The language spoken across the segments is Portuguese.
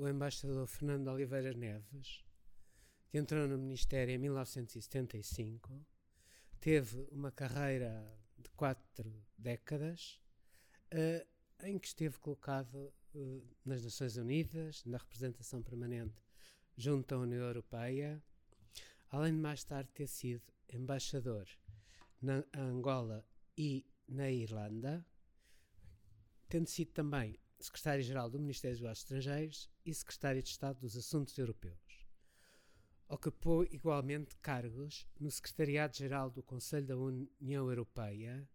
o embaixador Fernando Oliveira Neves, que entrou no Ministério em 1975, teve uma carreira de quatro décadas, uh, em que esteve colocado uh, nas Nações Unidas, na representação permanente junto à União Europeia, além de mais tarde ter sido embaixador na Angola e na Irlanda, tendo sido também secretário-geral do Ministério dos Negócios Estrangeiros e secretário de Estado dos Assuntos Europeus. Ocupou igualmente cargos no Secretariado-Geral do Conselho da União Europeia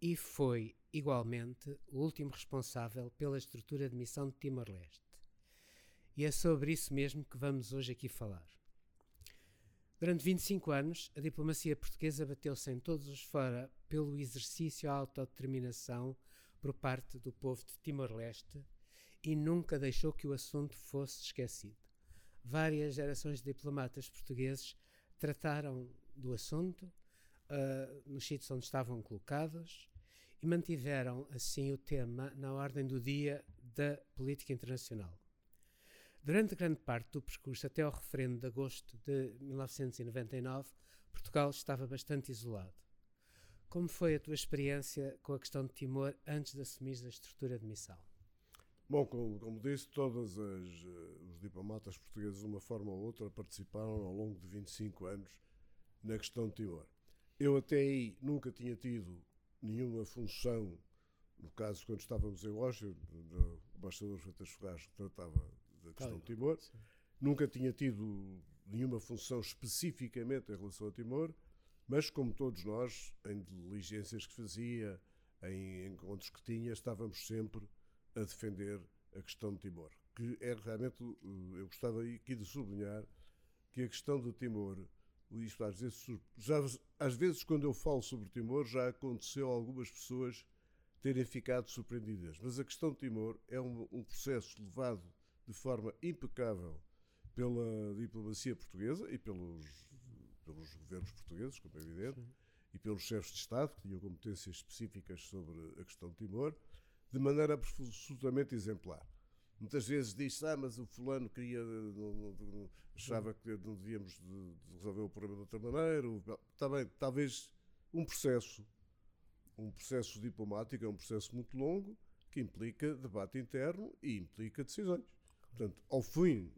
e foi, igualmente, o último responsável pela estrutura de missão de Timor-Leste. E é sobre isso mesmo que vamos hoje aqui falar. Durante 25 anos, a diplomacia portuguesa bateu-se em todos os fora pelo exercício à autodeterminação por parte do povo de Timor-Leste e nunca deixou que o assunto fosse esquecido. Várias gerações de diplomatas portugueses trataram do assunto uh, nos sítios onde estavam colocados e mantiveram assim o tema na ordem do dia da política internacional. Durante grande parte do percurso até ao referendo de agosto de 1999, Portugal estava bastante isolado. Como foi a tua experiência com a questão de Timor antes de assumir a estrutura de missão? Bom, como, como disse, todos uh, os diplomatas portugueses, de uma forma ou outra, participaram ao longo de 25 anos na questão de Timor. Eu até aí nunca tinha tido nenhuma função, no caso, quando estávamos em Washington, o embaixador Freitas Ferraz que tratava da questão claro, de Timor, sim. nunca tinha tido nenhuma função especificamente em relação a Timor, mas, como todos nós, em diligências que fazia, em encontros que tinha, estávamos sempre a defender a questão de Timor. Que é realmente, eh, eu gostava aqui de sublinhar que a questão de Timor, isto às vezes, já, às vezes quando eu falo sobre Timor, já aconteceu algumas pessoas terem ficado surpreendidas. Mas a questão de Timor é um, um processo levado de forma impecável pela diplomacia portuguesa e pelos pelos governos portugueses, como é evidente, Sim. e pelos chefes de Estado, que tinham competências específicas sobre a questão de Timor, de maneira absolutamente exemplar. Muitas vezes diz-se, ah, mas o fulano queria, não, não, achava que não devíamos de, de resolver o problema de outra maneira. Está bem, talvez um processo, um processo diplomático é um processo muito longo que implica debate interno e implica decisões. Portanto, ao fim,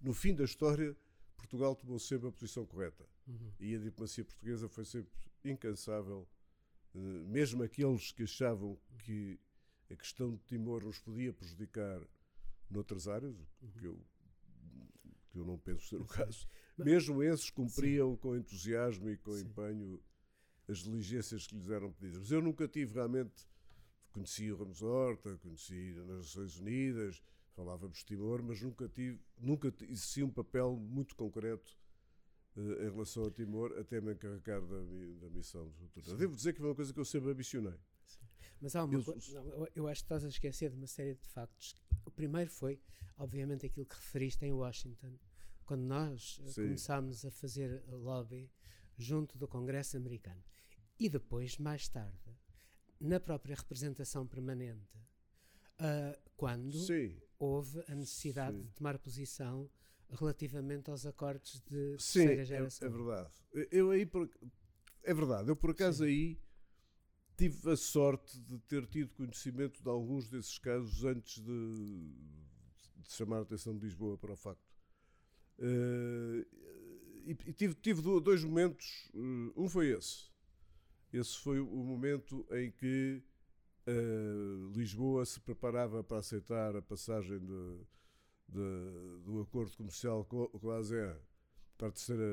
no fim da história, Portugal tomou sempre a posição correta. Uhum. E a diplomacia portuguesa foi sempre incansável, eh, mesmo aqueles que achavam que a questão de Timor nos podia prejudicar noutras áreas, uhum. que, eu, que eu não penso ser o caso, mesmo esses cumpriam Sim. com entusiasmo e com Sim. empenho as diligências que lhes eram pedidas. Mas eu nunca tive realmente. Conheci o Ramos Horta, conheci nas Nações Unidas, falávamos de Timor, mas nunca tive, nunca exerci um papel muito concreto uh, em relação a Timor, até me encarregar da, da missão. Devo dizer que foi uma coisa que eu sempre ambicionei. Sim. Mas há uma eu, coisa, eu acho que estás a esquecer de uma série de factos. O primeiro foi, obviamente, aquilo que referiste em Washington, quando nós eh, Sim. começámos a fazer lobby junto do Congresso americano. E depois, mais tarde, na própria representação permanente uh, quando Sim. houve a necessidade Sim. de tomar posição relativamente aos acordos de Sim, terceira geração. É, é verdade. Eu aí por, é verdade. Eu por acaso Sim. aí tive a sorte de ter tido conhecimento de alguns desses casos antes de, de chamar a atenção de Lisboa para o facto. Uh, e, e tive, tive, dois momentos. Uh, um foi esse. Esse foi o momento em que uh, Lisboa se preparava para aceitar a passagem de, de, do acordo comercial com, com a ASEAN para a terceira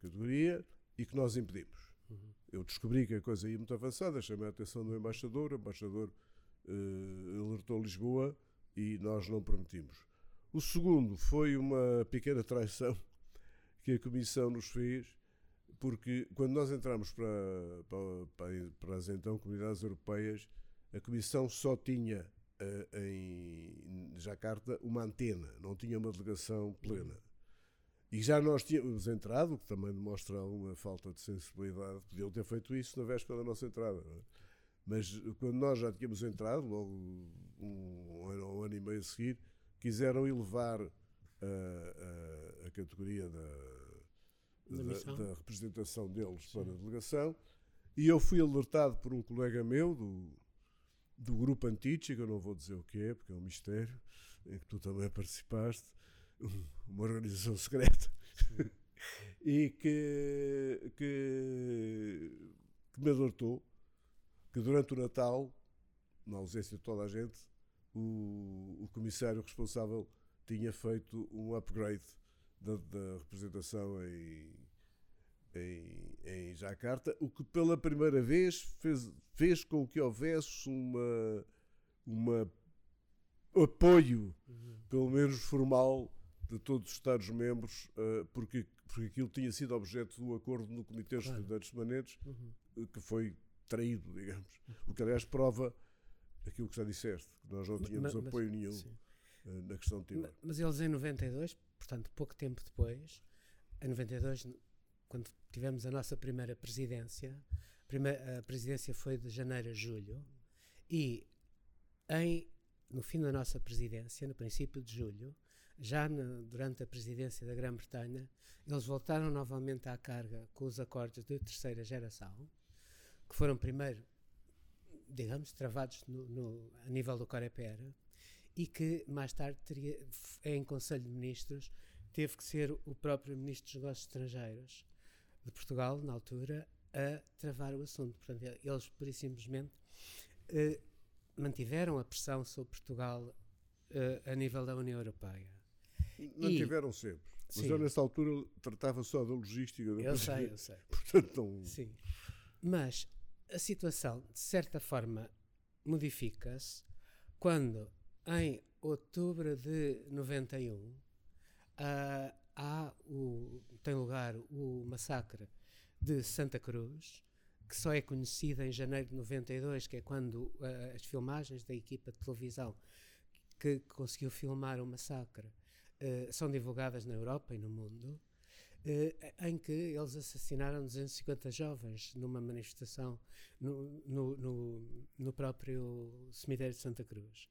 categoria e que nós impedimos. Uhum. Eu descobri que a coisa ia muito avançada, chamei a atenção do embaixador, o embaixador uh, alertou Lisboa e nós não permitimos. O segundo foi uma pequena traição que a Comissão nos fez, porque quando nós entramos para, para, para as então comunidades europeias, a Comissão só tinha uh, em Jacarta uma antena, não tinha uma delegação plena. E já nós tínhamos entrado, o que também demonstra alguma falta de sensibilidade, podiam ter feito isso na véspera da nossa entrada. É? Mas quando nós já tínhamos entrado, logo um, ano, um ano e meio a seguir, quiseram elevar a, a, a categoria da, da, da, da, representação deles Sim. para a delegação. E eu fui alertado por um colega meu do, do grupo que eu não vou dizer o que é, porque é um mistério, em que tu também participaste, uma organização secreta, e que, que, que me alertou que durante o Natal, na ausência de toda a gente, o, o comissário responsável tinha feito um upgrade da, da representação em, em, em Jacarta, o que pela primeira vez fez, fez com que houvesse uma, uma apoio, uhum. pelo menos formal, de todos os Estados-membros, uh, porque, porque aquilo tinha sido objeto do acordo no Comitê dos claro. Estudantes Permanentes, uhum. que foi traído, digamos. O que, aliás, prova aquilo que já disseste, que nós não tínhamos mas, apoio nenhum uh, na questão de Timor. Mas eles em 92, portanto, pouco tempo depois, em 92, quando tivemos a nossa primeira presidência, a, presidência foi de janeiro a julho, e em, no fim da nossa presidência, no princípio de julho, já no, durante a presidência da Grã-Bretanha, eles voltaram novamente à carga com os acordos de terceira geração, que foram primeiro, digamos, travados no, no, a nível do Coreper e que mais tarde teria, em Conselho de Ministros teve que ser o próprio Ministro dos Negócios Estrangeiros de Portugal, na altura, a travar o assunto. Portanto, eles, por e simplesmente, eh, mantiveram a pressão sobre Portugal eh, a nível da União Europeia. Mantiveram e, sempre. Mas sim. eu, nessa altura, tratava só da logística. Da eu sei, eu sei. Portanto, não... Sim. Mas a situação, de certa forma, modifica-se quando, em outubro de 91, uh, ah, há o, tem lugar o massacre de Santa Cruz, que só é conhecida em janeiro de 92, que é quando uh, as filmagens da equipa de televisão que conseguiu filmar o massacre uh, são divulgadas na Europa e no mundo. Eh, em que eles assassinaram 250 jovens numa manifestação no, no, no, no próprio cemitério de Santa Cruz.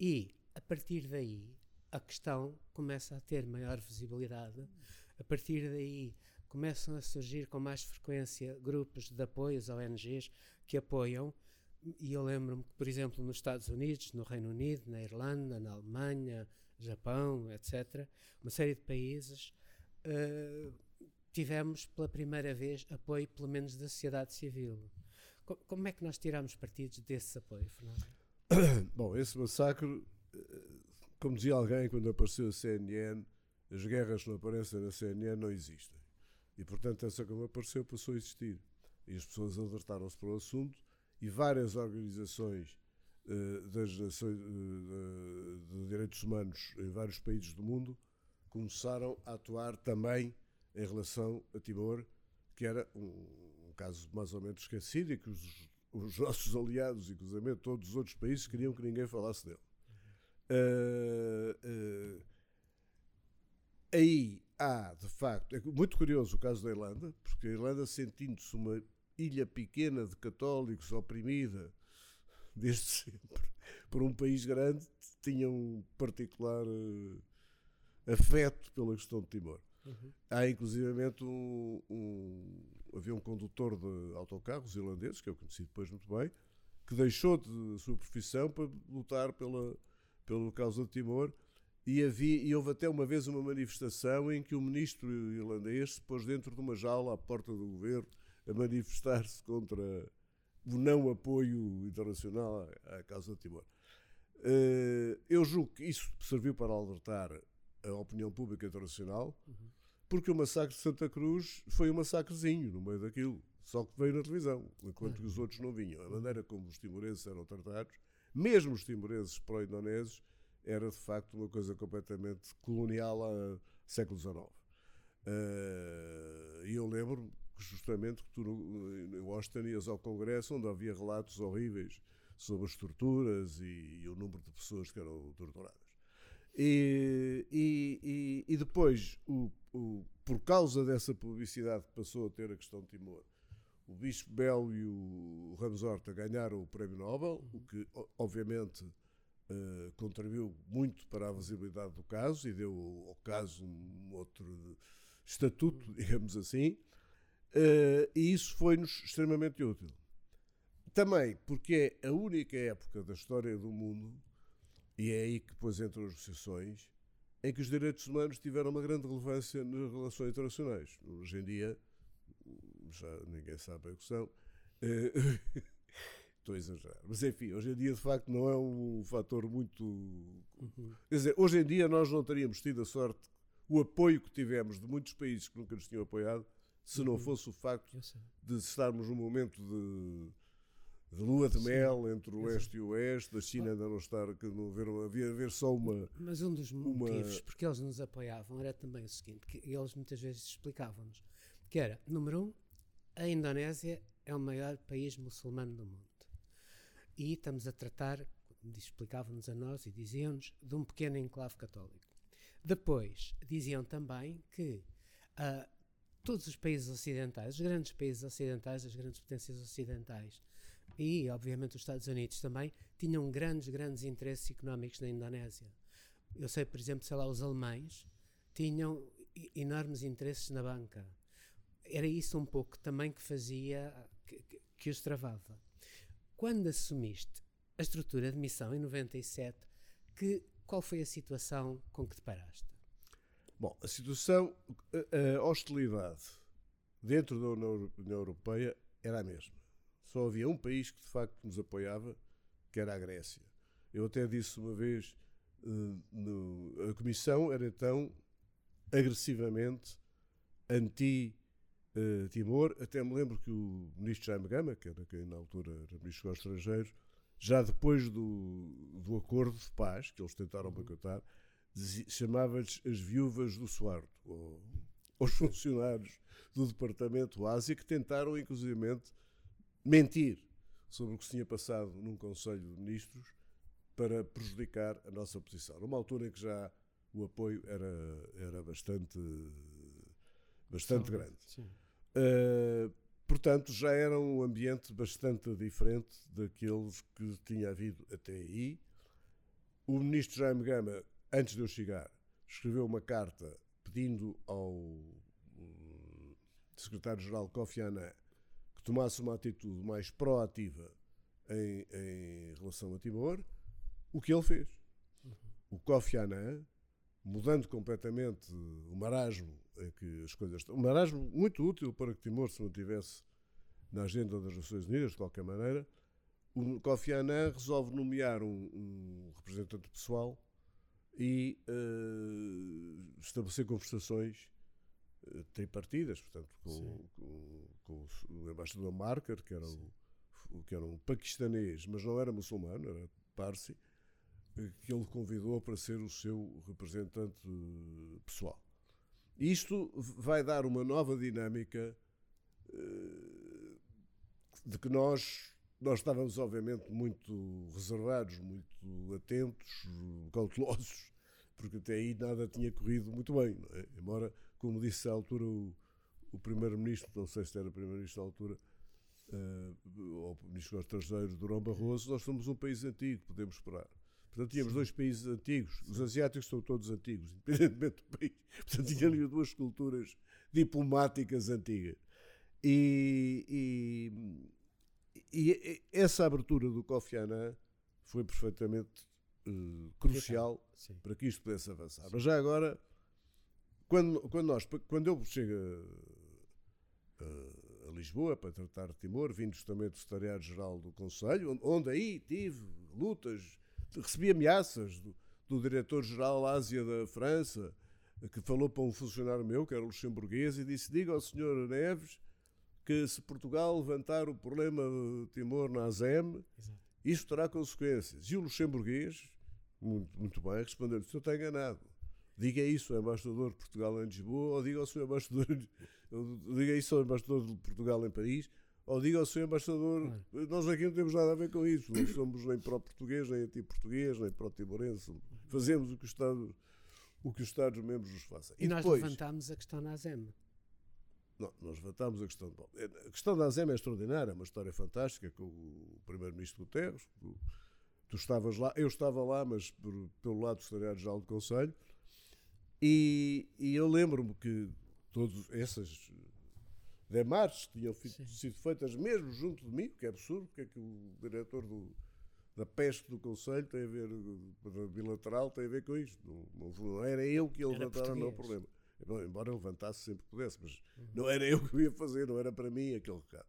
E, a partir daí, a questão começa a ter maior visibilidade. A partir daí, começam a surgir com mais frequência grupos de apoio, as ONGs, que apoiam. E eu lembro-me que, por exemplo, nos Estados Unidos, no Reino Unido, na Irlanda, na Alemanha, Japão, etc., uma série de países uh, tivemos pela primeira vez apoio, pelo menos da sociedade civil. Co como é que nós tiramos partidos desse apoio, Fernando? Bom, esse massacre, como dizia alguém quando apareceu a CNN, as guerras que não aparecem na CNN não existem. E, portanto, essa como apareceu passou a existir. E as pessoas alertaram-se para o assunto e várias organizações uh, das nações, uh, de direitos humanos em vários países do mundo começaram a atuar também em relação a Timor, que era um, um caso mais ou menos esquecido e que os, os nossos aliados, inclusive todos os outros países, queriam que ninguém falasse dele. Uh, uh, aí há, de facto, é muito curioso o caso da Irlanda, porque a Irlanda, sentindo-se uma ilha pequena de católicos oprimida desde sempre por um país grande, tinha um particular uh, afeto pela questão de Timor. Uhum. Há inclusivamente um, um, havia um condutor de autocarros irlandeses, que eu conheci depois muito bem, que deixou de sua profissão para lutar pela, pela causa de Timor e, havia, e houve até uma vez uma manifestação em que o ministro irlandês se pôs dentro de uma jaula à porta do governo a manifestar-se contra o não apoio internacional à, à causa de Timor. Uh, eu julgo que isso serviu para alertar a opinião pública internacional, uhum. porque o massacre de Santa Cruz foi um massacrezinho no meio daquilo, só que veio na televisão, enquanto que os outros não vinham. A maneira como os timorenses eram tratados, mesmo os timorenses pró-indonésios, era de facto uma coisa completamente colonial ao século XIX. Uh, e eu lembro justamente que tu em Washington ias ao Congresso onde havia relatos horríveis sobre as torturas e, e o número de pessoas que eram torturadas. E, e, e depois, o, o, por causa dessa publicidade que passou a ter a questão de Timor, o Bispo Belo e o Ramos Horta ganharam o Prémio Nobel, o que obviamente uh, contribuiu muito para a visibilidade do caso e deu ao caso um outro estatuto, digamos assim, uh, e isso foi-nos extremamente útil. Também porque é a única época da história do mundo, e é aí que depois entram as negociações, em que os direitos humanos tiveram uma grande relevância nas relações internacionais. Hoje em dia, já ninguém sabe o que são. Estou a exagerar. Mas enfim, hoje em dia de facto não é um fator muito. Uhum. Quer dizer, hoje em dia nós não teríamos tido a sorte, o apoio que tivemos de muitos países que nunca nos tinham apoiado, se uhum. não fosse o facto de estarmos num momento de de lua de mel entre o oeste e o oeste, da China ainda não estar, que não haver, havia haver só uma. Mas um dos motivos uma... porque eles nos apoiavam era também o seguinte, que eles muitas vezes explicavam-nos, que era, número um, a Indonésia é o maior país muçulmano do mundo. E estamos a tratar, explicavam-nos a nós e diziam-nos, de um pequeno enclave católico. Depois, diziam também que uh, todos os países ocidentais, os grandes países ocidentais, as grandes potências ocidentais, e, obviamente, os Estados Unidos também tinham grandes, grandes interesses económicos na Indonésia. Eu sei, por exemplo, sei lá, os alemães tinham enormes interesses na banca. Era isso um pouco também que fazia, que, que, que os travava. Quando assumiste a estrutura de missão em 97, que, qual foi a situação com que te paraste? Bom, a situação, a hostilidade dentro da União Europeia era a mesma só havia um país que de facto nos apoiava, que era a Grécia. Eu até disse uma vez, uh, no, a Comissão era tão agressivamente anti-Timor, até me lembro que o ministro Jaime Gama, que era quem na altura era ministro dos Estrangeiros, já depois do, do acordo de paz, que eles tentaram uhum. boicotar, chamava-lhes as viúvas do Suarto, ou, os funcionários do Departamento Ásia, que tentaram, inclusivamente, mentir sobre o que se tinha passado num Conselho de Ministros para prejudicar a nossa posição. Numa altura em que já o apoio era, era bastante, bastante grande. Uh, portanto, já era um ambiente bastante diferente daqueles que tinha havido até aí. O ministro Jaime Gama, antes de eu chegar, escreveu uma carta pedindo ao hum, secretário-geral Kofi Annan tomasse uma atitude mais proativa em, em relação a Timor, o que ele fez. Uhum. O Kofi Annan, mudando completamente o marasmo em que as coisas estão, um marasmo muito útil para que Timor se mantivesse na agenda das Nações Unidas, de qualquer maneira, o Kofi Annan resolve nomear um, um representante pessoal e uh, estabelecer conversações uh, tripartidas, portanto, com, com, com o embaixador Marker, que era, o, que era um paquistanês, mas não era muçulmano, era parsi, que ele convidou para ser o seu representante eh, pessoal. Isto vai dar uma nova dinâmica eh, de que nós nós estávamos obviamente muito reservados, muito atentos, cautelosos, porque até aí nada tinha corrido muito bem. É? Embora, como disse à altura o, o primeiro-ministro, não sei se era primeiro-ministro na altura, uh, ou ministro dos Estrangeiros, Durão Barroso, nós somos um país antigo, podemos esperar. Portanto, tínhamos Sim. dois países antigos. Os asiáticos são todos antigos, independentemente do país. Portanto, tínhamos duas culturas diplomáticas antigas. E, e, e, essa abertura do Kofi Annan foi perfeitamente uh, crucial para que isto pudesse avançar. Sim. Mas já agora, quando, quando, nós, quando eu chego a Lisboa para tratar de Timor, vindo justamente do Secretariado-Geral do Conselho, onde aí tive lutas, recebi ameaças do, do Diretor-Geral Ásia da França, que falou para um funcionário meu, que era luxemburguês, e disse: Diga ao Sr. Neves que se Portugal levantar o problema de Timor na ASEM, isso terá consequências. E o luxemburguês, muito, muito bem, respondeu-lhe: o senhor está enganado. Diga isso ao embaixador de Portugal em Lisboa, ou diga ao seu embaixador, diga isso ao embaixador de Portugal em Paris, ou diga ao seu embaixador, claro. nós aqui não temos nada a ver com isso, não somos nem pró-português, nem anti-português, nem pró-timorense, fazemos o que, Estado, o que os Estados-membros nos façam. E, e nós depois, levantámos a questão na ASEM. Não, nós levantámos a questão. Bom, a questão da ASEM é extraordinária, é uma história fantástica com o Primeiro-Ministro Guterres. Tu, tu, estavas lá, eu estava lá, mas por, pelo lado do Secretariado-Geral do Conselho. E, e eu lembro-me que todas essas demarches tinham Sim. sido feitas mesmo junto de mim, que é absurdo, porque é que o diretor do, da peste do Conselho tem a ver, da bilateral, tem a ver com isto. Não, não era eu que ia levantar o problema. Embora eu levantasse sempre que pudesse, mas uhum. não era eu que ia fazer, não era para mim aquele recado.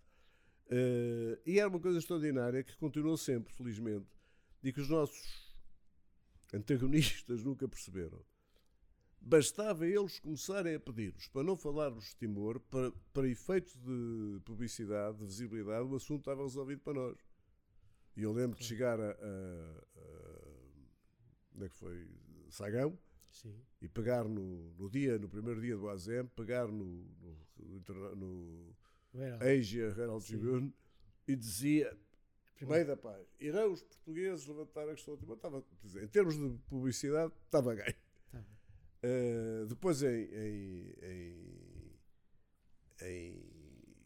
Uh, e era uma coisa extraordinária que continuou sempre, felizmente, e que os nossos antagonistas nunca perceberam. Bastava eles começarem a pedir-nos para não falarmos de Timor, para, para efeitos de publicidade, de visibilidade, o assunto estava resolvido para nós. E eu lembro de chegar a, a, a, Onde é que foi? Sagão. Sim. E pegar no, no dia, no primeiro dia do ASEM, pegar no, no, no, Asia Herald Tribune e dizia meio da paz, irão os portugueses levantar a questão de estava, em termos de publicidade, estava ganho. Uh, depois em, em, em, em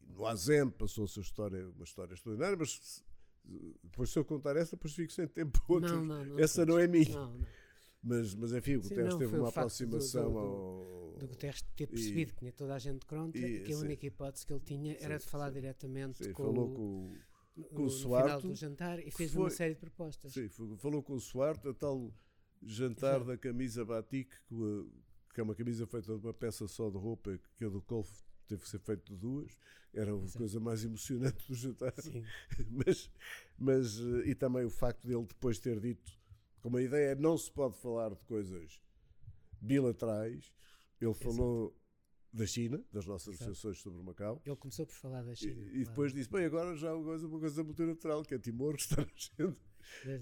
no ASEM passou-se a história, uma história extraordinária, mas depois se eu contar essa, depois fico sem tempo outra. Não, não, não essa não é minha. Não, mas, mas enfim, o Guterres teve uma aproximação do, do, ao. Do Guterres ter percebido e, que tinha toda a gente contra e, que a única hipótese que ele tinha sim, era de falar sim, diretamente sim, com, falou com, com o Suárez. final do jantar e fez foi, uma série de propostas. Sim, falou com o Suárez, a tal jantar Exato. da camisa batik, que é uma camisa feita de uma peça só de roupa, que a do Colf teve que ser feito de duas, era a Exato. coisa mais emocionante do jantar. mas, mas, eh, e também o facto dele depois ter dito como a ideia é não se pode falar de coisas bilaterais, ele falou Exato. da China, das nossas reflexões sobre Macau. Ele começou por falar da China. E, e depois disse: bem, agora já uma coisa, uma coisa multilateral, que é Timor, que está nascendo.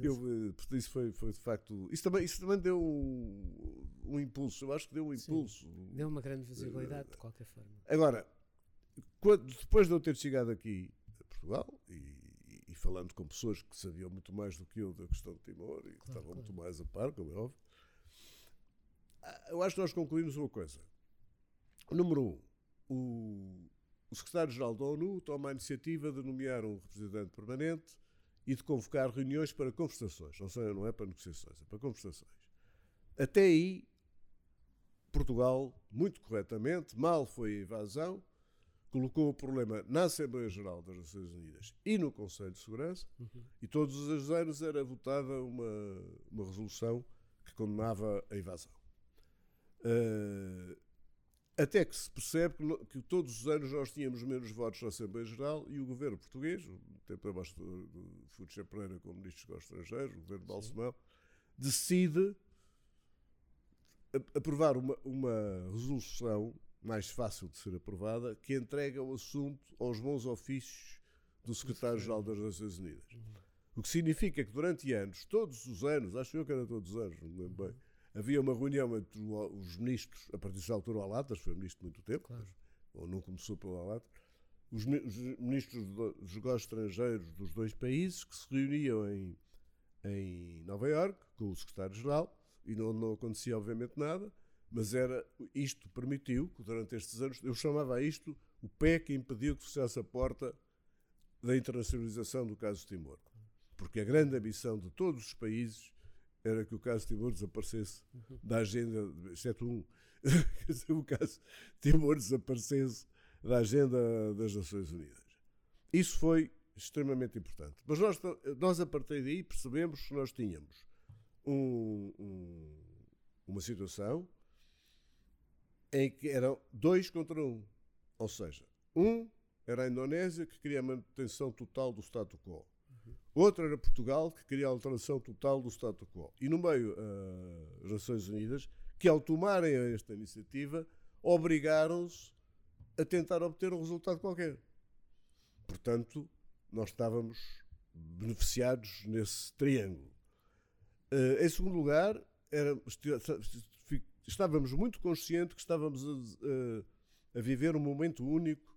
Eu, eh, isso foi, foi de facto. Isso também, isso também deu um, um impulso. Eu acho que deu um impulso. Sim, deu uma grande visibilidade, de qualquer forma. Agora, quando, depois de eu ter chegado aqui a Portugal e falando com pessoas que sabiam muito mais do que eu da questão de Timor e claro, que estavam claro. muito mais a par, como é óbvio. Ah, eu acho que nós concluímos uma coisa. Número um, o, o secretário-geral da ONU toma a iniciativa de nomear um representante permanente e de convocar reuniões para conversações. Não, sei, não é para negociações, é para conversações. Até aí, Portugal, muito corretamente, mal foi a invasão, colocou o problema na Assembleia Geral das Nações Unidas e no Conselho de Segurança, uhum. e todos os anos era votada uma, uma resolução que condenava a invasão. Uh, até que se percebe que, que, todos os anos nós tínhamos menos votos na Assembleia Geral e o governo português, o tempo abaixo do, do Futscher Pereira como ministro dos Estrangeiros, o governo Balsemão, decide aprovar uma, uma resolução mais fácil de ser aprovada, que entrega o assunto aos bons ofícios do secretário-geral das Nações Unidas. O que significa que durante anos, todos os anos, acho eu que era todos os anos, não me lembro bem, havia uma reunião entre os ministros, a partir da altura o Alatas, foi ministro muito tempo, claro. mas, ou não começou pelo Alatas, os, os ministros dos negócios estrangeiros dos dois países que se reuniam em, em Nova Iorque com o secretário-geral e não, não acontecia obviamente nada, mas era isto permitiu que durante estes anos eu chamava isto o pé que impediu que fechasse a porta da internacionalização do caso Timor. Porque a grande ambição de todos os países era que o caso Timor desaparecesse da agenda, exceto um, que o caso Timor desaparecesse da agenda das Nações Unidas. Isso foi extremamente importante. Mas nós, nós a partir daí percebemos que nós tínhamos um, um, uma situação em que eram dois contra um. Ou seja, um era a Indonésia, que queria a manutenção total do status quo. Outro era Portugal, que queria a alteração total do status quo. E no meio, uh, as Nações Unidas, que ao tomarem esta iniciativa, obrigaram-se a tentar obter um resultado qualquer. Portanto, nós estávamos beneficiados nesse triângulo. Uh, em segundo lugar, era, estávamos muito conscientes que estávamos a, a, viver um momento único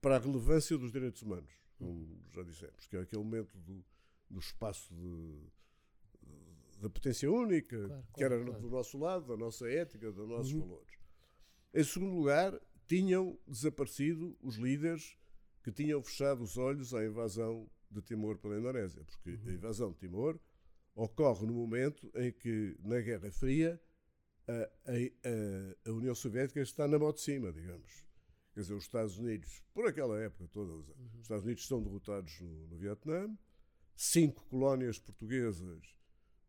para a relevância dos direitos humanos, como já dissemos, que é aquele momento do, do espaço de, da potência única, claro, que era claro. do nosso lado, da nossa ética, dos nossos uhum. valores. Em segundo lugar, tinham desaparecido os líderes que tinham fechado os olhos à invasão de Timor pela Indonésia, porque uhum. a invasão de Timor ocorre no momento em que, na Guerra Fria, a, a, a, União Soviética está na mão de cima, digamos. Quer dizer, os Estados Unidos, por aquela época toda, os uhum. Estados Unidos são derrotados no, no Vietnã, cinco colónias portuguesas,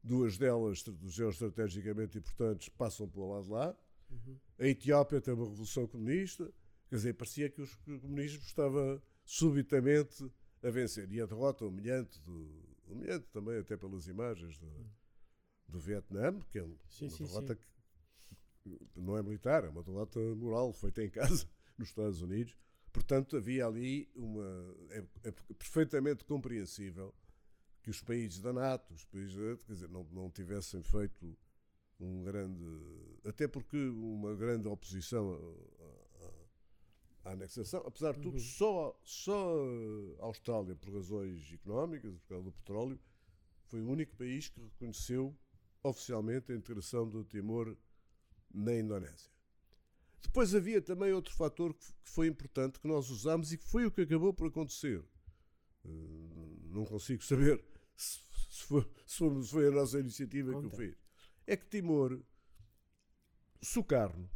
duas delas geoestrategicamente importantes, passam para o lado de lá. Uhum. A Etiópia tem uma revolução comunista, quer dizer, parecia que o comunismo estava subitamente a vencer. E a derrota humilhante, do, humilhante também até pelas imagens do, do Vietnã, que é uma sim, derrota sim, sim. que não é militar, é uma derrota moral feita em casa nos Estados Unidos. Portanto, havia ali uma. É, é perfeitamente compreensível que os países da NATO, os países, quer dizer, não, não tivessem feito um grande. Até porque uma grande oposição à, anexação, apesar de tudo, uhum. só, só a Austrália, por razões económicas, por causa do petróleo, foi o único país que reconheceu oficialmente a integração do Timor na Indonésia. Depois havia também outro fator que foi importante que nós usámos e que foi o que acabou por acontecer. Eh, não consigo saber se, foi, se foi a nossa iniciativa Conta. que o fez. É que Timor, Sukarno,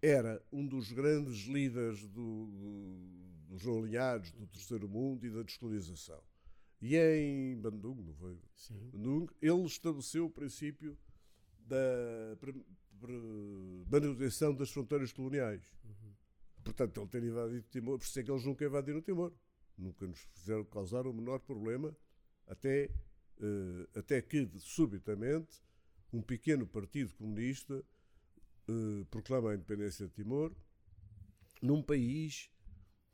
era um dos grandes líderes do, do, dos não alinhados do terceiro mundo e da descolonização. E em Bandung, não foi? Sim. Bandung, ele estabeleceu o princípio da manutenção das fronteiras coloniais. Uhum. Portanto, ele ter invadido Timor, por isso é que eles nunca invadiram Timor. Nunca nos fizeram causar o menor problema até, uh, até que, subitamente, um pequeno partido comunista uh, proclama a independência de Timor, num país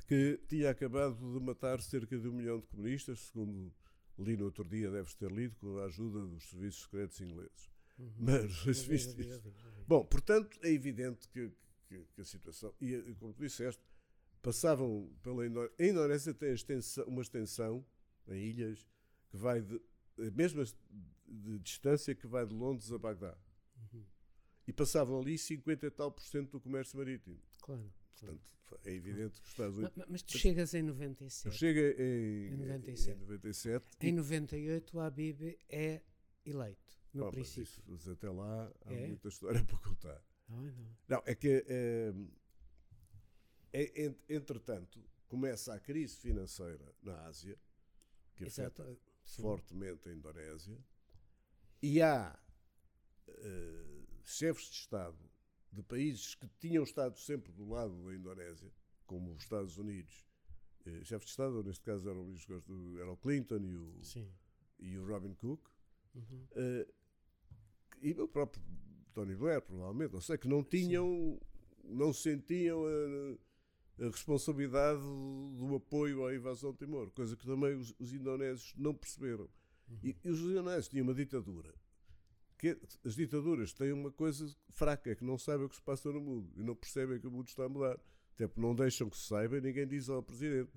que tinha acabado de matar cerca de um milhão de comunistas, segundo li no outro dia, deves ter lido, com a ajuda dos serviços secretos ingleses. Uhum. Mas, Bom, portanto, é evidente que, que, que, a situação, e como tu disseste, passavam pela Indonésia. A Indonésia tem extensão, uma extensão em ilhas que vai de, a mesma de distância que vai de Londres a Bagdá. Uhum. E passavam ali 50 e tal por cento do comércio marítimo. Claro. Portanto, é evidente que os Estados Unidos. Mas, tu chegas em 97. Chega em, em, 97. Em 97. Em 98 o Habib é eleito, no oh, princípio. Mas, até lá há é? muita história para contar. Não, não. não é que, é, é, entretanto, começa a crise financeira na Ásia, que Exato. afeta fortemente a Indonésia, e há uh, chefes de Estado de países que tinham estado sempre do lado da Indonésia, como os Estados Unidos, uh, chefes de Estado, neste caso eram, era o Clinton e o, e o Robin Cook, uhum. uh, e o próprio Tony Blair, provavelmente, não sei, que não tinham, Sim. não sentiam a responsabilidade do apoio à invasão de Timor, coisa que também os, os indonésios não perceberam. Uhum. E, e, os indonésios tinham uma ditadura. Que as ditaduras têm uma coisa fraca, é que não sabem o que se passa no mundo e não percebem que o mundo está a mudar. Até porque não deixam que se saiba ninguém diz ao presidente.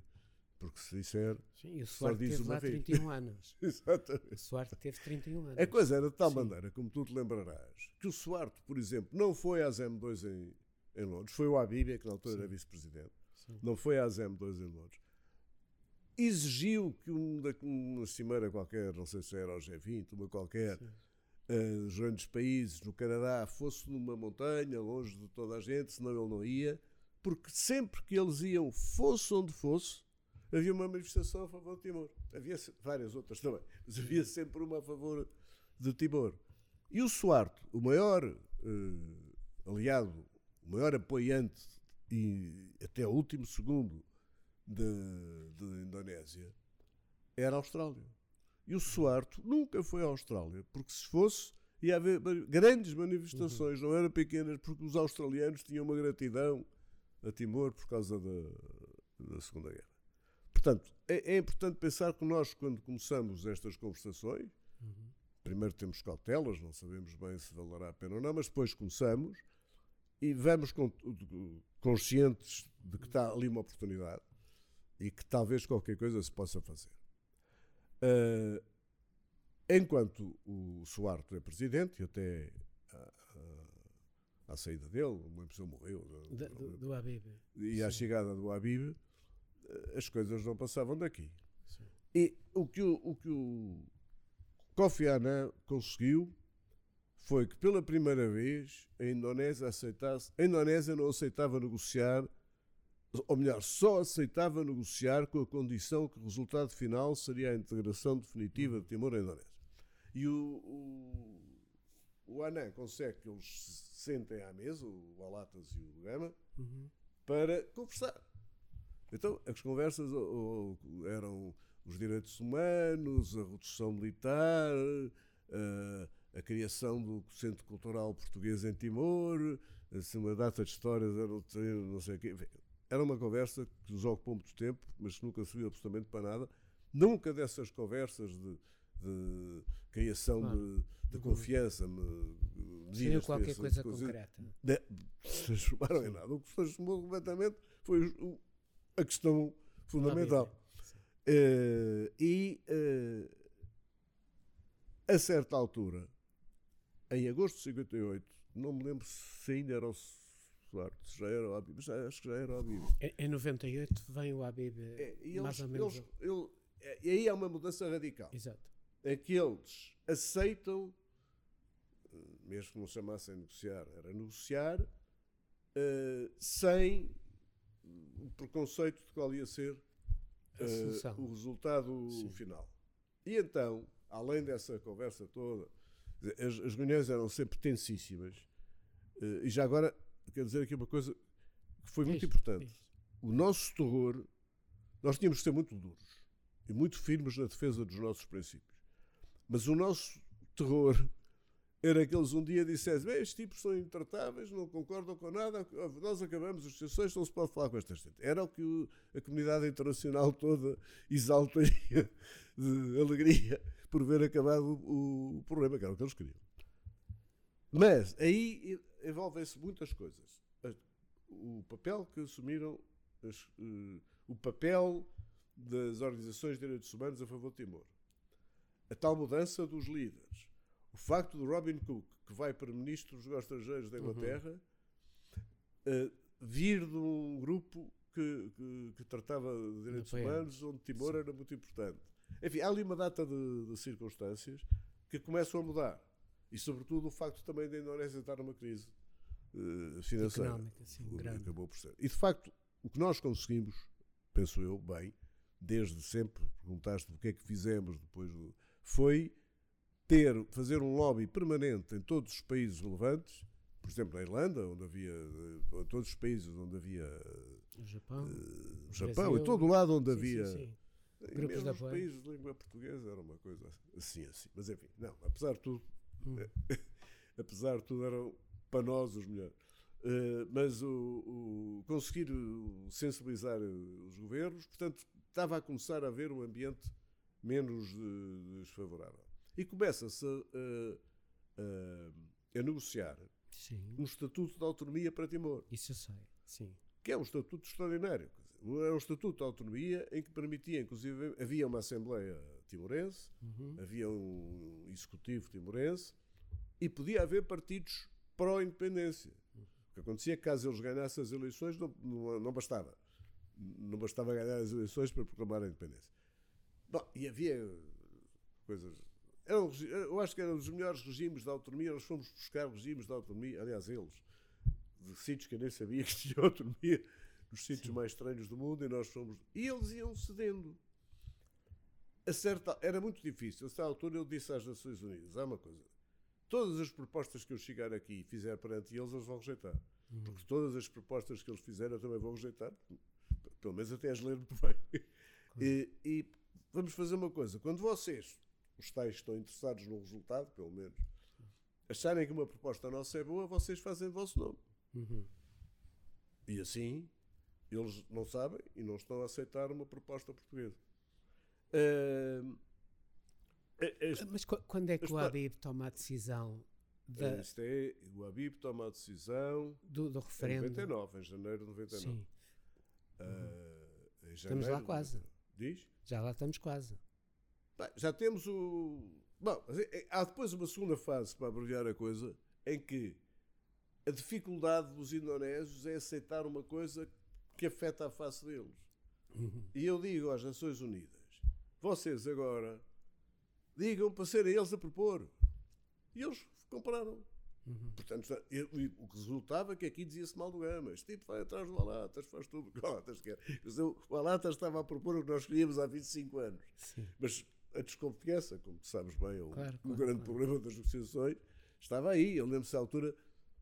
Porque se disser. Sim, e o Suarte teve lá vez. 31 anos. Exatamente. O Suarte teve 31 anos. A coisa era de tal Sim. maneira, como tu te lembrarás, que o Suarte, por exemplo, não foi às M2 em, em Londres, foi o Abíbia, que na altura Sim. era vice-presidente, não foi à ZEM2 em Londres, exigiu que um, uma cimeira qualquer, não sei se era o G20, uma qualquer, uh, dos grandes países no Canadá, fosse numa montanha, longe de toda a gente, senão ele não ia, porque sempre que eles iam, fosse onde fosse, havia uma manifestação a favor de Timor. Havia várias outras também, mas havia sempre uma a favor de Timor. E o Suarte, o maior uh, aliado, o maior apoiante e até o último segundo da Indonésia era a Austrália. E o Suarto nunca foi à Austrália, porque se fosse, ia haver grandes manifestações, uhum. não eram pequenas, porque os australianos tinham uma gratidão a Timor por causa da, da Segunda Guerra. Portanto, é, é, importante pensar que nós, quando começamos estas conversações, uhum. primeiro temos cautelas, não sabemos bem se valerá a pena ou não, mas depois começamos e vamos conscientes de que está ali uma oportunidade e que talvez qualquer coisa se possa fazer. Uh, enquanto o Suarto é presidente, e até à, à, saída dele, uma pessoa morreu. Da, do, do Habib. E à chegada do Habib, as coisas não passavam daqui. Sim. E o que o, o que o Kofi Annan conseguiu foi que pela primeira vez a Indonésia aceitasse, a Indonésia não aceitava negociar, ou melhor, só aceitava negociar com a condição que o resultado final seria a integração definitiva de Timor à Indonésia. E o, o, o Annan consegue que eles se sentem à mesa, o Alatas e o Gama, uhum. para conversar. Então, as conversas ou, ou, eram os direitos humanos, a redução militar, uh, a criação do Centro Cultural Português em Timor, assim, uma data de histórias, não sei o quê. Era uma conversa que nos ocupou muito tempo, mas que nunca serviu absolutamente para nada. Nunca dessas conversas de, de criação claro. de, de confiança, medidas qualquer coisa concreta. De, se transformaram em nada. O que se transformou completamente foi o, a questão fundamental. Uh, e uh, a certa altura, em agosto de 58, não me lembro se ainda era o Soares, se já era o Habib, mas acho que já era o Habib. Em, 98 vem o Habib, é, mais eles, ou menos. Eles, ele, é, e aí há uma mudança radical. Exato. É que eles aceitam, mesmo que não chamassem negociar, era negociar uh, sem o preconceito de qual ia ser uh, o resultado Sim. final. E então, além dessa conversa toda, as, as reuniões eram sempre tensíssimas. Uh, e já agora, quero dizer aqui uma coisa que foi muito importante. O nosso terror, nós tínhamos de ser muito duros e muito firmes na defesa dos nossos princípios. Mas o nosso terror era que eles um dia dissessem: bem, estes tipos são intratáveis, não concordam com nada, nós acabamos as sessões, não se pode falar com esta gente. Era o que o, a comunidade internacional toda exaltaria de alegria por ver acabado o, o problema, que era o que eles queriam. Mas aí envolvem-se muitas coisas. O papel que assumiram, as, uh, o papel das organizações de direitos humanos a favor de Timor, a tal mudança dos líderes o facto de Robin Cook, que vai para ministro dos negócios estrangeiros da. Inglaterra, uhum. uh, vir de um grupo que, que, que tratava de direitos humanos, onde Timor Sim. era muito importante. Enfim, há ali uma data de, de, circunstâncias que começam a mudar. E, sobretudo, o facto também da Indonésia estar numa crise uh, financeira. Económica, sim, grande. Acabou por ser. E, de facto, o que nós conseguimos, penso eu, bem, desde sempre, perguntaste o que é que fizemos depois do. foi ter, fazer um lobby permanente em todos os países relevantes, por exemplo, na Irlanda, onde havia, em todos os países onde havia. O Japão. Uh, Japão, em todo o lado onde sim, havia. Sim, sim. Grupos de países de língua portuguesa era uma coisa assim, assim. Mas enfim, não, apesar de tudo, hum. apesar de tudo, eram para nós os melhores. Uh, mas o, o, conseguir sensibilizar os governos, portanto, estava a começar a haver um ambiente menos desfavorável. E começa-se a, a, a, negociar sim. um estatuto de autonomia para Timor. Isso eu sei, sim. Que é um estatuto extraordinário. É um estatuto de autonomia em que permitia, inclusive, havia uma Assembleia timorense, uhum. havia um executivo timorense e podia haver partidos pró-independência. O que acontecia é que, caso eles ganhassem as eleições, não, não, não, bastava. Não bastava ganhar as eleições para proclamar a independência. Bom, e havia coisas eram, eu acho que eram os melhores regimes de autonomia. Nós fomos buscar regimes de autonomia, aliás, eles, de sítios que eu nem sabia que tinham autonomia, nos sítios Sim. mais estranhos do mundo, e nós fomos. E eles iam cedendo. A certa, era muito difícil. A certa altura eu disse às Nações Unidas: há uma coisa. Todas as propostas que eu chegar aqui e fizer perante eles, eles vão rejeitar. Uhum. Porque todas as propostas que eles fizerem eu também vou rejeitar. Pelo menos até as ler muito bem. Uhum. E, e vamos fazer uma coisa. Quando vocês os tais estão interessados no resultado, pelo menos, acharem que uma proposta nossa é boa, vocês fazem o vosso nome. Uhum. E assim, eles não sabem e não estão a aceitar uma proposta portuguesa. Uh, Este, Mas qu- quando é que Este o Habib toma a decisão da- Isto é, o Habib toma a decisão do, do em referendo? 99, em janeiro de 99. Sim, Ah, em Estamos lá janeiro quase. 99. Diz? já lá estamos quase. Bem, já temos o. Bom, é- é- há depois uma segunda fase, para abreviar a coisa, em que a dificuldade dos indonésios é aceitar uma coisa que afeta a face deles. Uhum. E eu digo às Nações Unidas: vocês agora digam para serem eles a propor. E eles compraram. Uhum. Portanto, o que resultava é que aqui dizia-se mal do Gama. Este tipo vai atrás do Alatas, faz tudo o que o Alatas quer. O Alatas estava a propor o que nós queríamos há 25 anos. Sim. Mas a desconfiança, como sabes bem, é o, Claro, o claro, grande claro. problema das negociações, estava aí. Eu lembro-se à altura,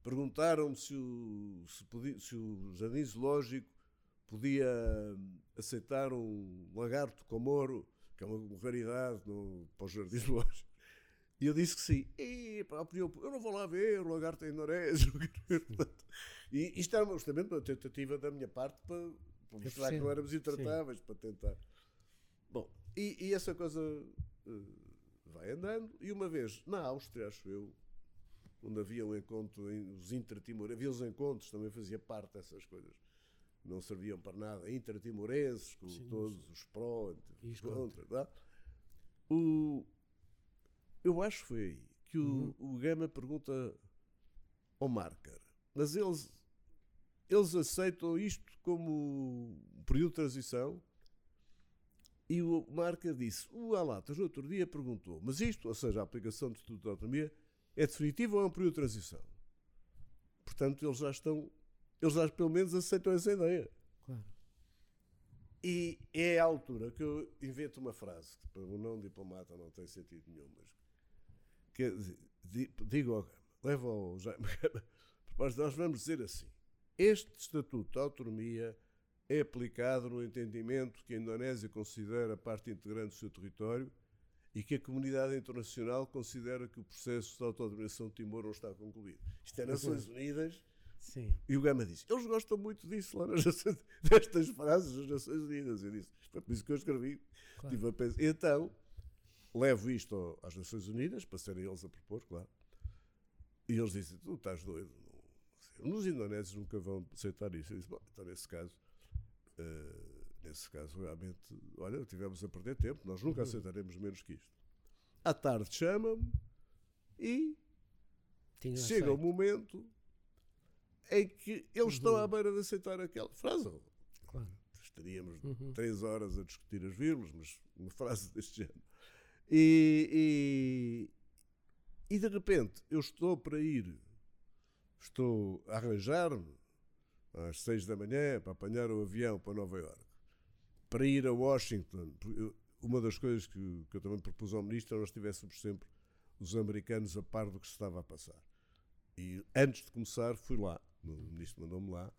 perguntaram-me se o, se, podia, se o Jardim Zoológico podia hum, aceitar um lagarto comoro, que é uma raridade no, para o Jardim Zoológico. E eu disse que sim. E, pá, eu, eu não vou lá ver, o lagarto é portanto. E isto era justamente uma tentativa da minha parte para, para mostrar que não éramos sim. intratáveis, para tentar. E, e essa coisa eh, vai andando. E uma vez, na Áustria, acho eu, onde havia um encontro, os intratimorenses, havia os encontros, também fazia parte dessas coisas. Não serviam para nada. Intratimorenses, com Sim, todos os pró, E os os contra. tá? O, eu acho que foi aí que o, o Gama pergunta ao Marker, mas eles, eles aceitam isto como um período de transição? E o Marker disse: o Alatas, no outro dia, perguntou, mas isto, ou seja, a aplicação do Estatuto de Autonomia, é definitivo ou é um período de transição? Portanto, eles já estão, eles já pelo menos aceitam essa ideia. Claro. E é a altura que eu invento uma frase, que para um não diplomata não tem sentido nenhum, mas que digo ao Gama, levo ao Jaime Gama, nós vamos dizer assim: este Estatuto de Autonomia é aplicado no entendimento que a Indonésia considera parte integrante do seu território e que a comunidade internacional considera que o processo de autodeterminação de Timor não está concluído. Isto é Nações Unidas Sim. e o Gama disse: Eles gostam muito disso lá nas Nações, destas frases das Nações Unidas. Eu disse: Foi por isso que eu escrevi. Claro. Estive a pensar. Então, levo isto às Nações Unidas, para serem eles a propor, claro. E eles dizem: Tu estás doido. Não, os indonésios nunca vão aceitar isso. Eu disse: Bom, então nesse caso. Eh, nesse caso, realmente, olha, tivemos a perder tempo, nós nunca aceitaremos menos que isto. À tarde chama-me e Tinha chega o aceito. momento em que eles estão à beira de aceitar aquela frase. Claro. Estaríamos Uhum. três horas a discutir as vírgulas, mas uma frase deste género. E, e, e de repente eu estou para ir, estou a arranjar-me às seis da manhã para apanhar o avião para Nova Iorque, para ir a Washington. Uma das coisas que, que eu também propus ao ministro é que nós tivéssemos sempre os americanos a par do que se estava a passar. E antes de começar, fui lá. O ministro mandou-me lá.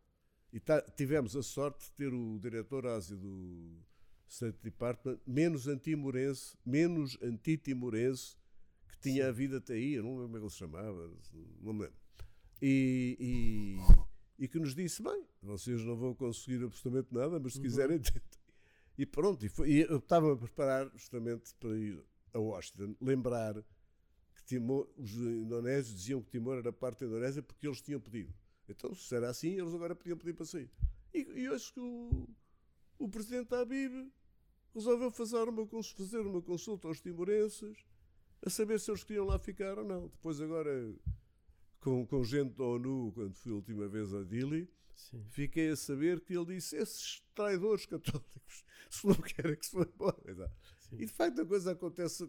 E tivemos a sorte de ter o diretor Ásia do State Department menos antimorense, menos antitimorense que tinha havido até aí. Eu não lembro como é que ele se chamava, não me lembro. E, e, que nos disse: bem, vocês não vão conseguir absolutamente nada, mas se quiserem, tentem. E pronto, e, foi- e eu estava a preparar justamente para ir a Washington, lembrar que Timor, os indonésios diziam que Timor era parte da Indonésia porque eles tinham pedido. Então, se era assim, eles agora podiam pedir para sair. E, e acho que o, o presidente Habib resolveu fazer uma, fazer uma consulta aos timorenses a saber se eles queriam lá ficar ou não. Depois, agora, com, com gente da ONU, quando fui a última vez a Dili, Sim. fiquei a saber que ele disse: esses traidores católicos, se não querem que se vão embora. Sim. E de facto a coisa acontece,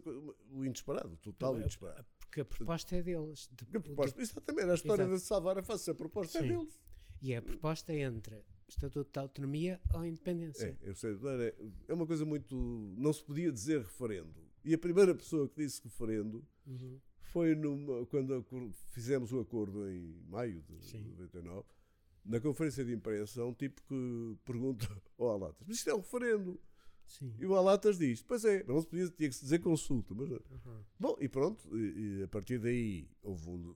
o inesperado, o total É, inesperado. Porque a proposta é deles. De- A proposta, exatamente, a história Exato. de salvar a face, a proposta é Sim. deles. E é a proposta entre Estatuto de Autonomia ou Independência. É, eu sei, é uma coisa muito. Não se podia dizer referendo. E a primeira pessoa que disse referendo Uhum. Foi numa, quando fizemos o acordo em maio de Sim. 99, na conferência de imprensa, um tipo que pergunta ao Alatas: Mas isto é um referendo? Sim. E o Alatas diz: Pois é, não se podia, tinha que se dizer consulta. Mas, Uhum. bom, e pronto, e, e a partir daí houve um-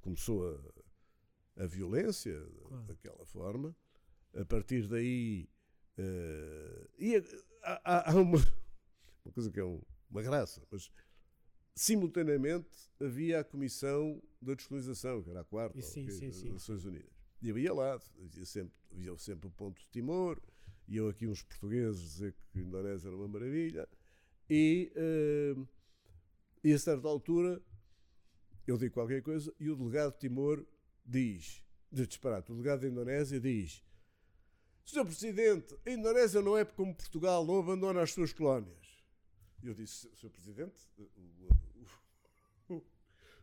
começou a, a violência Claro. daquela forma. A partir daí. eh, e há, há- há uma, uma coisa que é um- uma graça, mas simultaneamente havia a Comissão da Descolonização, que era a quarta, sim, sim, das sim. Nações Unidas. E eu ia lá, havia sempre, havia sempre o ponto de Timor, iam aqui uns portugueses dizer que a Indonésia era uma maravilha, e, uh, e a certa altura eu digo qualquer coisa e o delegado de Timor diz, de disparate, o delegado da Indonésia diz Sr. Presidente, a Indonésia não é como Portugal, não abandona as suas colónias. Eu disse, Sr. Presidente, o,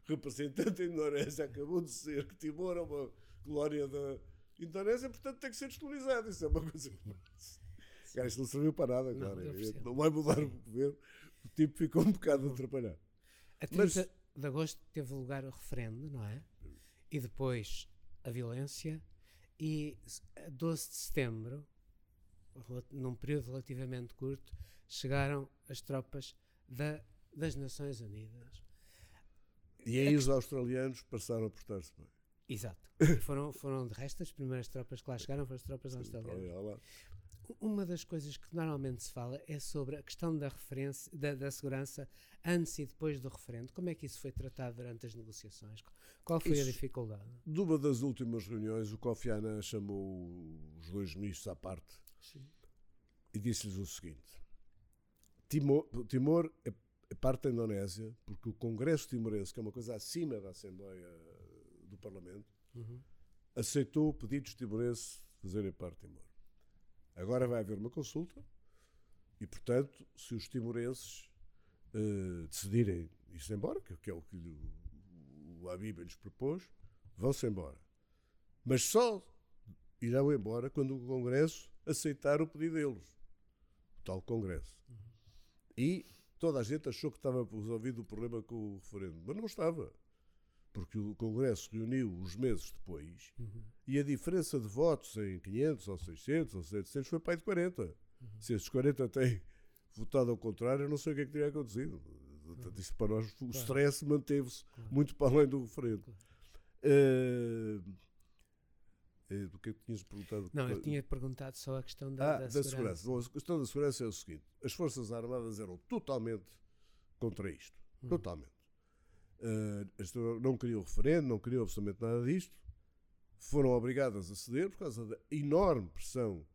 representante da Indonésia acabou de dizer que Timor é uma colónia da Indonésia, portanto tem que ser descolonizado. Isso é uma coisa. Cara, isto não serviu para nada, claro. Não, não vai mudar o governo. O tipo ficou um bocado atrapalhado. A 30 Mas, de agosto teve lugar o referendo, não é? E depois a violência. E a 12 de setembro, num período relativamente curto, chegaram as tropas da, das Nações Unidas. E aí os australianos passaram a portar-se bem. Exato. E foram, foram de resto as primeiras tropas que lá chegaram foram as tropas australianas. Uma das coisas que normalmente se fala é sobre a questão da, referência, da, da, segurança antes e depois do referendo. Como é que isso foi tratado durante as negociações? Qual foi isso, a dificuldade? Numa das últimas reuniões, o Kofi Annan chamou os dois ministros à parte Sim. e disse-lhes o seguinte: Timor, Timor é, parte da Indonésia, porque o Congresso Timorense, que é uma coisa acima da Assembleia do Parlamento, uhum. aceitou o pedido dos timorenses fazerem parte de Timor. Agora vai haver uma consulta e, portanto, se os timorenses uh, decidirem ir-se embora, que, é o que o, o Habib lhes propôs, vão-se embora. Mas só irão embora quando o Congresso aceitar o pedido deles. O tal Congresso. E toda a gente achou que estava resolvido o problema com o referendo, mas não estava. Porque o Congresso reuniu uns meses depois uhum. e a diferença de votos em 500 ou 600 ou 700 foi para aí de 40. Uhum. Se esses 40 têm votado ao contrário, eu não sei o que é que teria acontecido. Uhum. Isso para nós, o claro. stress manteve-se claro. muito para além do referendo. Claro. Uh, eh, do que é que tinhas perguntado? Não, eu tinha perguntado só a questão da, ah, da, da segurança. segurança. a questão da segurança é o seguinte: as Forças Armadas eram totalmente contra isto. Hum. Totalmente. Uh, não queriam referendo, não queriam absolutamente nada disto. Foram obrigadas a ceder por causa da enorme pressão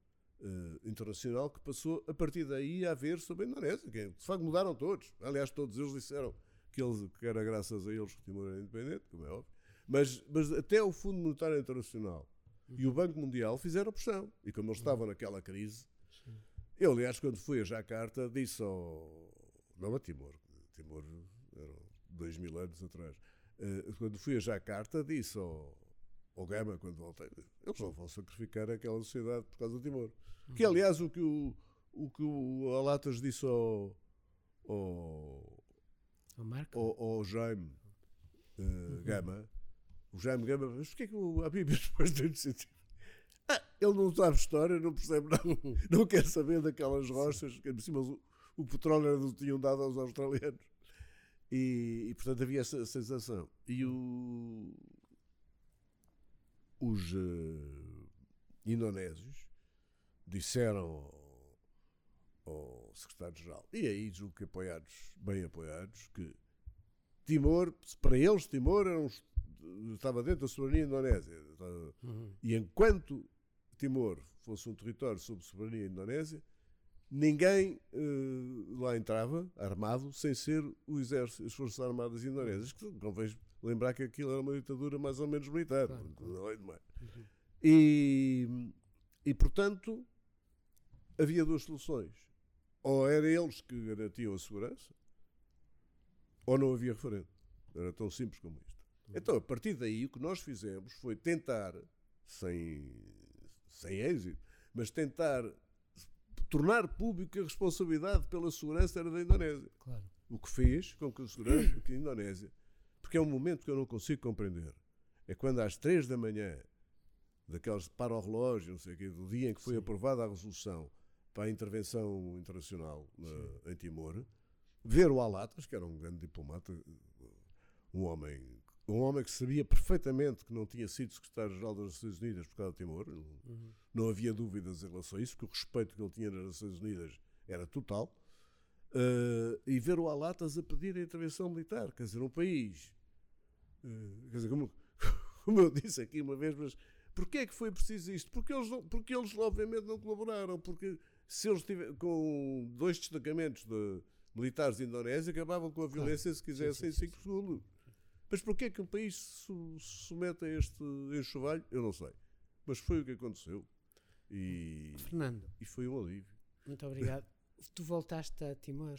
uh, internacional que passou a partir daí a haver sobre a Indonésia. Que, de facto, mudaram todos. Aliás, todos eles disseram que, eles, que era graças a eles que Timor era independente, como é óbvio. Mas, mas até o Fundo Monetário Internacional e o Banco Mundial fizeram pressão. E como eles estavam naquela crise, eu, aliás, quando fui a Jacarta, disse ao. Não a Timor, Timor eram dois mil anos atrás. Uh, quando fui a Jacarta, disse ao, ao Gama, quando voltei, eles não vão sacrificar aquela sociedade por causa do Timor. Uhum. Que, aliás, o que o, o, que o Alatas disse ao. ao, ao, ao Jaime uh. Gama o Jaime Gama, mas porquê que o Habib depois tem de sentir? Ah, ele não sabe história, não percebe nada, não quer saber daquelas rochas, que por cima o, o petróleo era do que tinham dado aos australianos. E, e, portanto havia essa sensação. E o, os uh, indonésios disseram ao, ao secretário-geral, e aí julgo que apoiados, bem apoiados, que Timor, para eles Timor era um, estava dentro da soberania indonésia. Uhum. E enquanto Timor fosse um território sob soberania indonésia, ninguém uh, lá entrava armado sem ser o exército, as forças armadas indonésias. Que convém lembrar que aquilo era uma ditadura mais ou menos militar. Claro, claro. Uhum. E, e, portanto, havia duas soluções. Ou era eles que garantiam a segurança, ou não havia referendo. Era tão simples como isto. Então, a partir daí, o que nós fizemos foi tentar, sem, sem êxito, mas tentar tornar público a responsabilidade pela segurança era da Indonésia. Claro. O que fez com que a segurança, que a Indonésia, porque é um momento que eu não consigo compreender, é quando às três da manhã, daqueles para o relógio, não sei o quê, do dia em que foi Sim. aprovada a resolução para a intervenção internacional na, em Timor, ver o Alatas, que era um grande diplomata, um homem um homem que sabia perfeitamente que não tinha sido secretário-geral das Nações Unidas por causa de Timor, uhum. não havia dúvidas em relação a isso, porque o respeito que ele tinha nas Nações Unidas era total. Uh, e ver o Alatas a pedir a intervenção militar, quer dizer, um país. Uh, quer dizer, como, como eu disse aqui uma vez, mas porquê é que foi preciso isto? Porque eles, não, porque eles obviamente não colaboraram, porque se eles tiverem com dois destacamentos de militares da Indonésia acabavam com a violência se quisessem em 5 segundos. Mas porquê é que um país se submete a este enxovalho? Eu não sei. Mas foi o que aconteceu. E, Fernando. E foi um alívio. Muito obrigado. tu voltaste a Timor?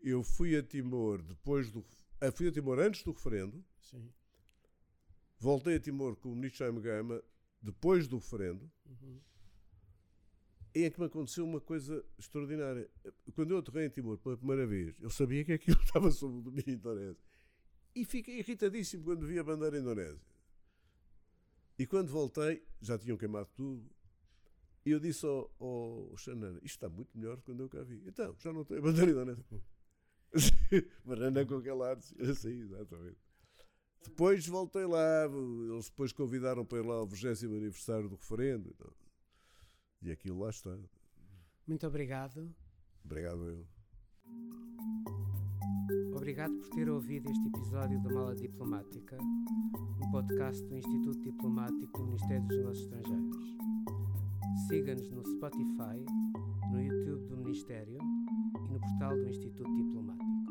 Eu fui a Timor depois do. Ah, fui a Timor antes do referendo. Sim. Voltei a Timor com o ministro Jaime Gama depois do referendo. Uhum. E é que me aconteceu uma coisa extraordinária. Quando eu aterrei em Timor pela primeira vez, eu sabia que aquilo estava sob o domínio indonésio. E fiquei irritadíssimo quando vi a bandeira indonésia. E quando voltei, já tinham queimado tudo. E eu disse ao, ao Xanana: Isto está muito melhor do que quando eu cá vi. Então, já não tem a bandeira indonésia. Banana com aquela arte. Assim, exatamente. Depois voltei lá, eles depois convidaram para ir lá ao 20 aniversário do referendo. Então, e aquilo lá está. Muito obrigado. Obrigado eu. Obrigado por ter ouvido este episódio da Mala Diplomática, um podcast do Instituto Diplomático do Ministério dos Negócios Estrangeiros. Siga-nos no Spotify, no YouTube do Ministério e no portal do Instituto Diplomático.